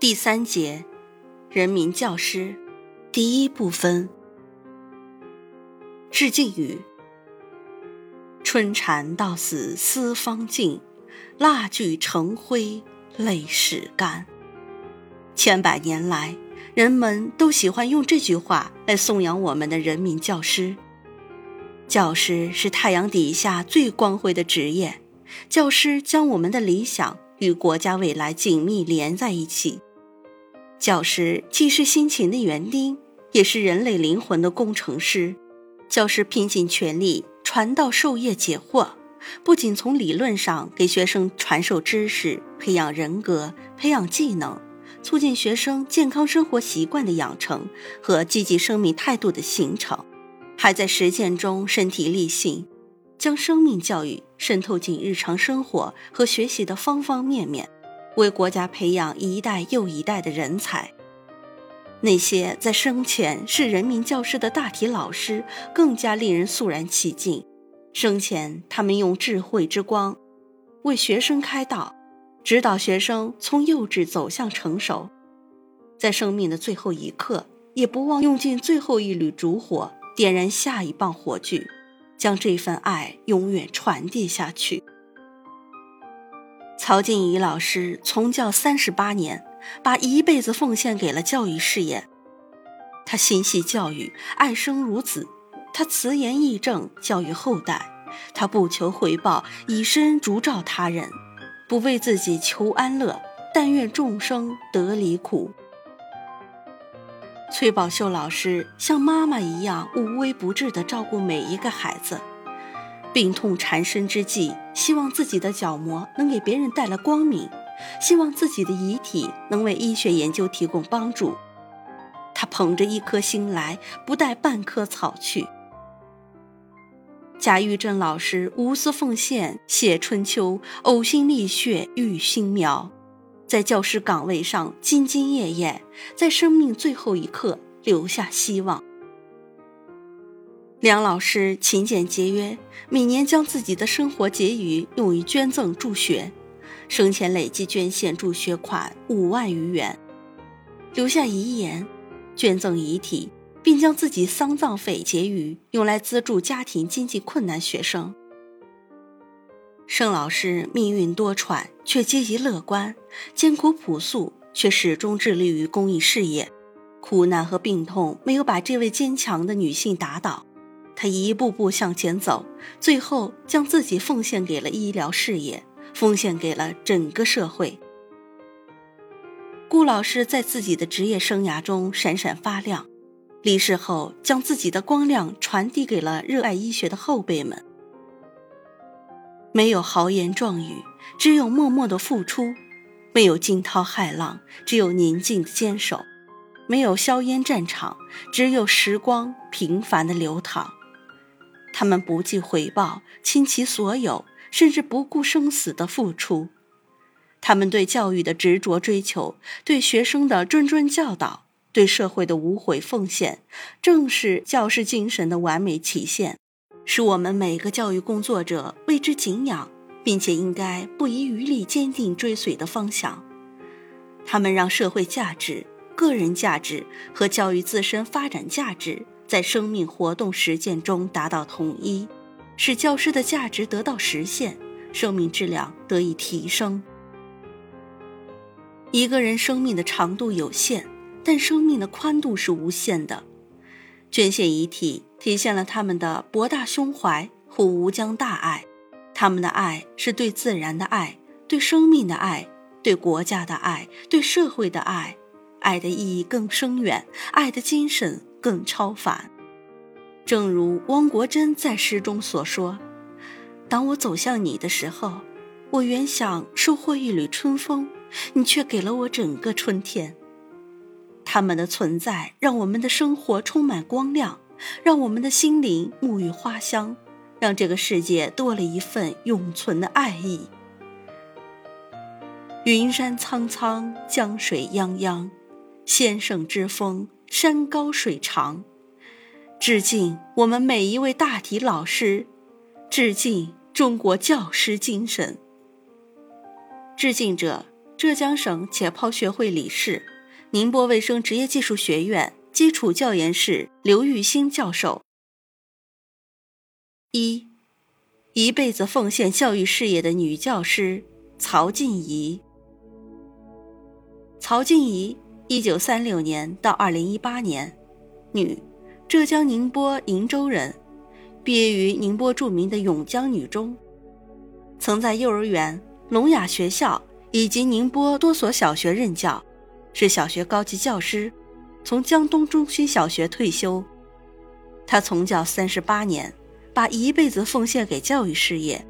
第三节，人民教师，第一部分。致敬语：春蚕到死丝方尽，蜡炬成灰泪始干。千百年来，人们都喜欢用这句话来颂扬我们的人民教师。教师是太阳底下最光辉的职业，教师将我们的理想与国家未来紧密连在一起。教师既是辛勤的园丁，也是人类灵魂的工程师。教师拼尽全力传道授业解惑，不仅从理论上给学生传授知识、培养人格、培养技能，促进学生健康生活习惯的养成和积极生命态度的形成，还在实践中身体力行，将生命教育渗透进日常生活和学习的方方面面。为国家培养一代又一代的人才，那些在生前是人民教师的大体老师更加令人肃然起敬。生前，他们用智慧之光为学生开道，指导学生从幼稚走向成熟；在生命的最后一刻，也不忘用尽最后一缕烛火，点燃下一棒火炬，将这份爱永远传递下去。曹静怡老师从教三十八年，把一辈子奉献给了教育事业。他心系教育，爱生如子；他慈言义正，教育后代；他不求回报，以身烛照他人，不为自己求安乐，但愿众生得离苦。崔宝秀老师像妈妈一样无微不至地照顾每一个孩子。病痛缠身之际，希望自己的角膜能给别人带来光明，希望自己的遗体能为医学研究提供帮助。他捧着一颗心来，不带半颗草去。贾玉珍老师无私奉献，写春秋，呕心沥血育新苗，在教师岗位上兢兢业业，在生命最后一刻留下希望。梁老师勤俭节约，每年将自己的生活结余用于捐赠助学，生前累计捐献助学款五万余元，留下遗言，捐赠遗体，并将自己丧葬费结余用来资助家庭经济困难学生。盛老师命运多舛，却积极乐观；艰苦朴素，却始终致力于公益事业。苦难和病痛没有把这位坚强的女性打倒。他一步步向前走，最后将自己奉献给了医疗事业，奉献给了整个社会。顾老师在自己的职业生涯中闪闪发亮，离世后将自己的光亮传递给了热爱医学的后辈们。没有豪言壮语，只有默默的付出；没有惊涛骇浪，只有宁静的坚守；没有硝烟战场，只有时光平凡的流淌。他们不计回报，倾其所有，甚至不顾生死的付出。他们对教育的执着追求，对学生的谆谆教导，对社会的无悔奉献，正是教师精神的完美体现，是我们每个教育工作者为之敬仰，并且应该不遗余力坚定追随的方向。他们让社会价值、个人价值和教育自身发展价值。在生命活动实践中达到统一，使教师的价值得到实现，生命质量得以提升。一个人生命的长度有限，但生命的宽度是无限的。捐献遗体体现了他们的博大胸怀和无疆大爱，他们的爱是对自然的爱，对生命的爱，对国家的爱，对社会的爱，爱的意义更深远，爱的精神。更超凡，正如汪国真在诗中所说：“当我走向你的时候，我原想收获一缕春风，你却给了我整个春天。他们的存在让我们的生活充满光亮，让我们的心灵沐浴花香，让这个世界多了一份永存的爱意。云山苍苍，江水泱泱，先生之风，山高水长。致敬我们每一位大体老师，致敬中国教师精神。致敬者：浙江省解剖学会理事、宁波卫生职业技术学院基础教研室刘玉兴教授。一，一辈子奉献教育事业的女教师曹静怡。曹静怡，一九三六年到二零一八年，女，浙江宁波鄞州人，毕业于宁波著名的永江女中，曾在幼儿园、聋哑学校以及宁波多所小学任教，是小学高级教师，从江东中心小学退休。她从教三十八年，把一辈子奉献给教育事业，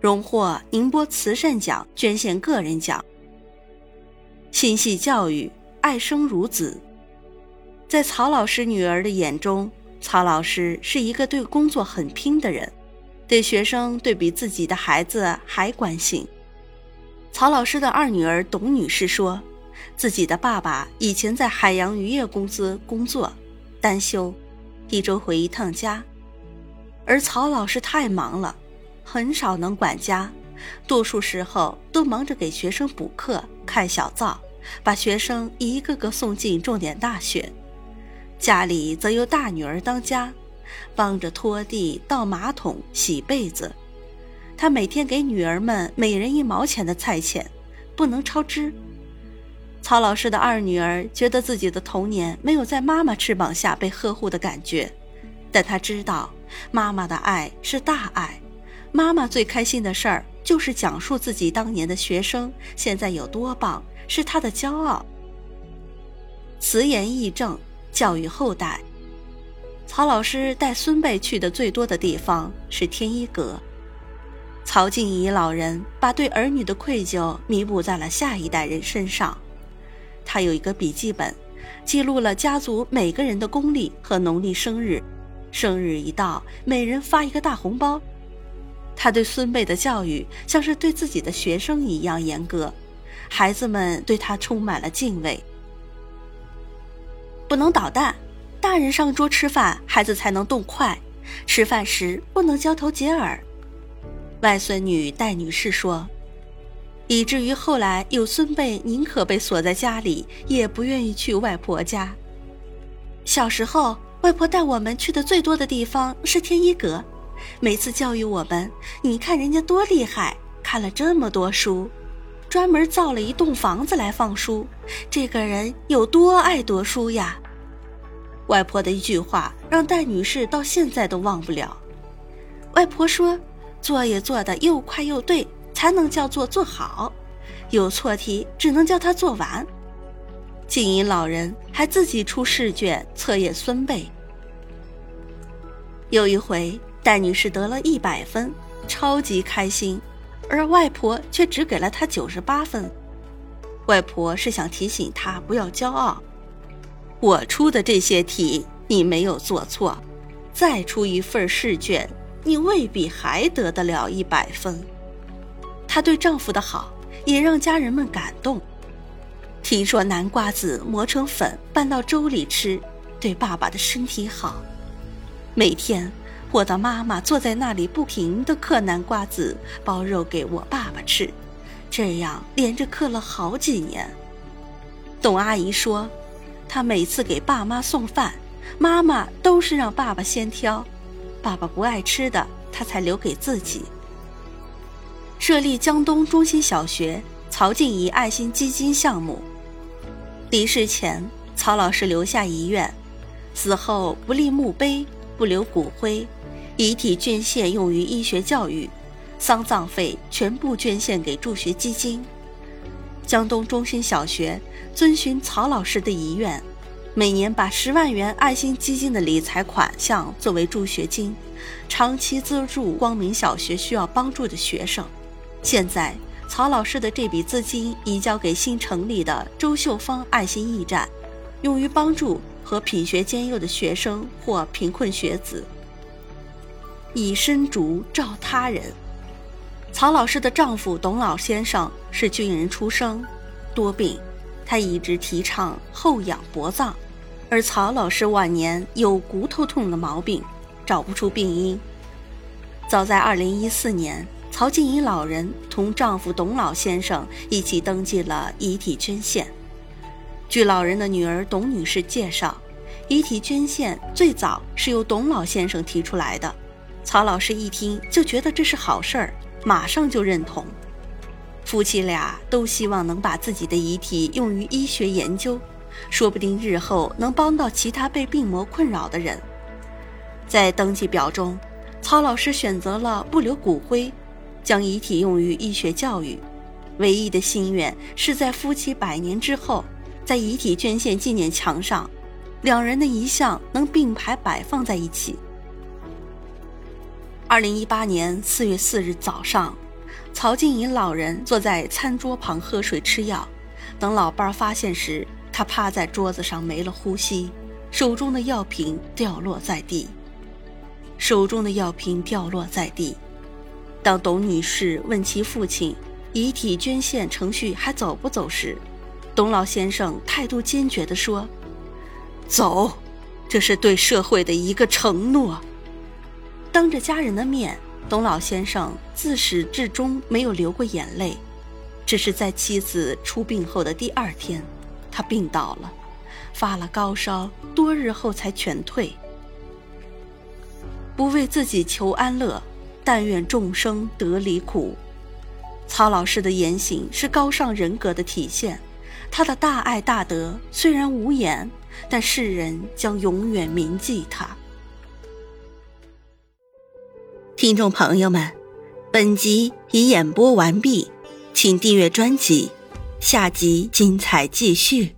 荣获宁波慈善奖捐献个人奖。心系教育，爱生如子。在曹老师女儿的眼中，曹老师是一个对工作很拼的人，对学生对比自己的孩子还关心。曹老师的二女儿董女士说，自己的爸爸以前在海洋渔业公司工作，单休，一周回一趟家，而曹老师太忙了，很少能管家。多数时候都忙着给学生补课、开小灶，把学生一个个送进重点大学。家里则由大女儿当家，帮着拖地、倒马桶、洗被子。他每天给女儿们每人一毛钱的菜钱，不能超支。曹老师的二女儿觉得自己的童年没有在妈妈翅膀下被呵护的感觉，但她知道妈妈的爱是大爱，妈妈最开心的事儿。就是讲述自己当年的学生现在有多棒，是他的骄傲。慈言义正，教育后代。曹老师带孙辈去的最多的地方是天一阁。曹静怡老人把对儿女的愧疚弥补在了下一代人身上。他有一个笔记本，记录了家族每个人的公历和农历生日，生日一到，每人发一个大红包。他对孙辈的教育像是对自己的学生一样严格，孩子们对他充满了敬畏。不能捣蛋，大人上桌吃饭，孩子才能动筷。吃饭时不能交头接耳。外孙女戴女士说，以至于后来有孙辈宁可被锁在家里，也不愿意去外婆家。小时候，外婆带我们去的最多的地方是天一阁。每次教育我们，你看人家多厉害，看了这么多书，专门造了一栋房子来放书。这个人有多爱读书呀？外婆的一句话让戴女士到现在都忘不了。外婆说：“作业做得又快又对，才能叫做做好；有错题，只能叫他做完。”静怡老人还自己出试卷测验孙辈。有一回。戴女士得了一百分，超级开心，而外婆却只给了他九十八分。外婆是想提醒他不要骄傲。我出的这些题你没有做错，再出一份试卷，你未必还得得了一百分。她对丈夫的好也让家人们感动。听说南瓜子磨成粉拌到粥里吃，对爸爸的身体好。每天。我的妈妈坐在那里，不停地嗑南瓜子，包肉给我爸爸吃，这样连着嗑了好几年。董阿姨说，她每次给爸妈送饭，妈妈都是让爸爸先挑，爸爸不爱吃的，她才留给自己。设立江东中心小学曹静怡爱心基金项目，离世前，曹老师留下遗愿，死后不立墓碑，不留骨灰。遗体捐献用于医学教育，丧葬费全部捐献给助学基金。江东中心小学遵循曹老师的遗愿，每年把十万元爱心基金的理财款项作为助学金，长期资助光明小学需要帮助的学生。现在，曹老师的这笔资金移交给新成立的周秀芳爱心驿站，用于帮助和品学兼优的学生或贫困学子。以身烛照他人。曹老师的丈夫董老先生是军人出生，多病，他一直提倡后养薄葬。而曹老师晚年有骨头痛的毛病，找不出病因。早在2014年，曹静怡老人同丈夫董老先生一起登记了遗体捐献。据老人的女儿董女士介绍，遗体捐献最早是由董老先生提出来的。曹老师一听就觉得这是好事儿，马上就认同。夫妻俩都希望能把自己的遗体用于医学研究。说不定日后能帮到其他被病魔困扰的人。在登记表中，曹老师选择了不留骨灰，将遗体用于医学教育。唯一的心愿是在夫妻百年之后，在遗体捐献纪念墙上，两人的遗像能并排摆放在一起。二零一八年四月四日早上，曹静怡老人坐在餐桌旁喝水吃药，等老伴儿发现时。他趴在桌子上没了呼吸，手中的药瓶掉落在地。手中的药瓶掉落在地。当董女士问其父亲遗体捐献程序还走不走时，董老先生态度坚决地说：“走，这是对社会的一个承诺。”当着家人的面，董老先生自始至终没有流过眼泪，只是在妻子出殡后的第二天。他病倒了，发了高烧，多日后才全退。不为自己求安乐，但愿众生得离苦。曹老师的言行是高尚人格的体现，他的大爱大德虽然无言，但世人将永远铭记他。听众朋友们，本集已演播完毕，请订阅专辑。下集精彩继续。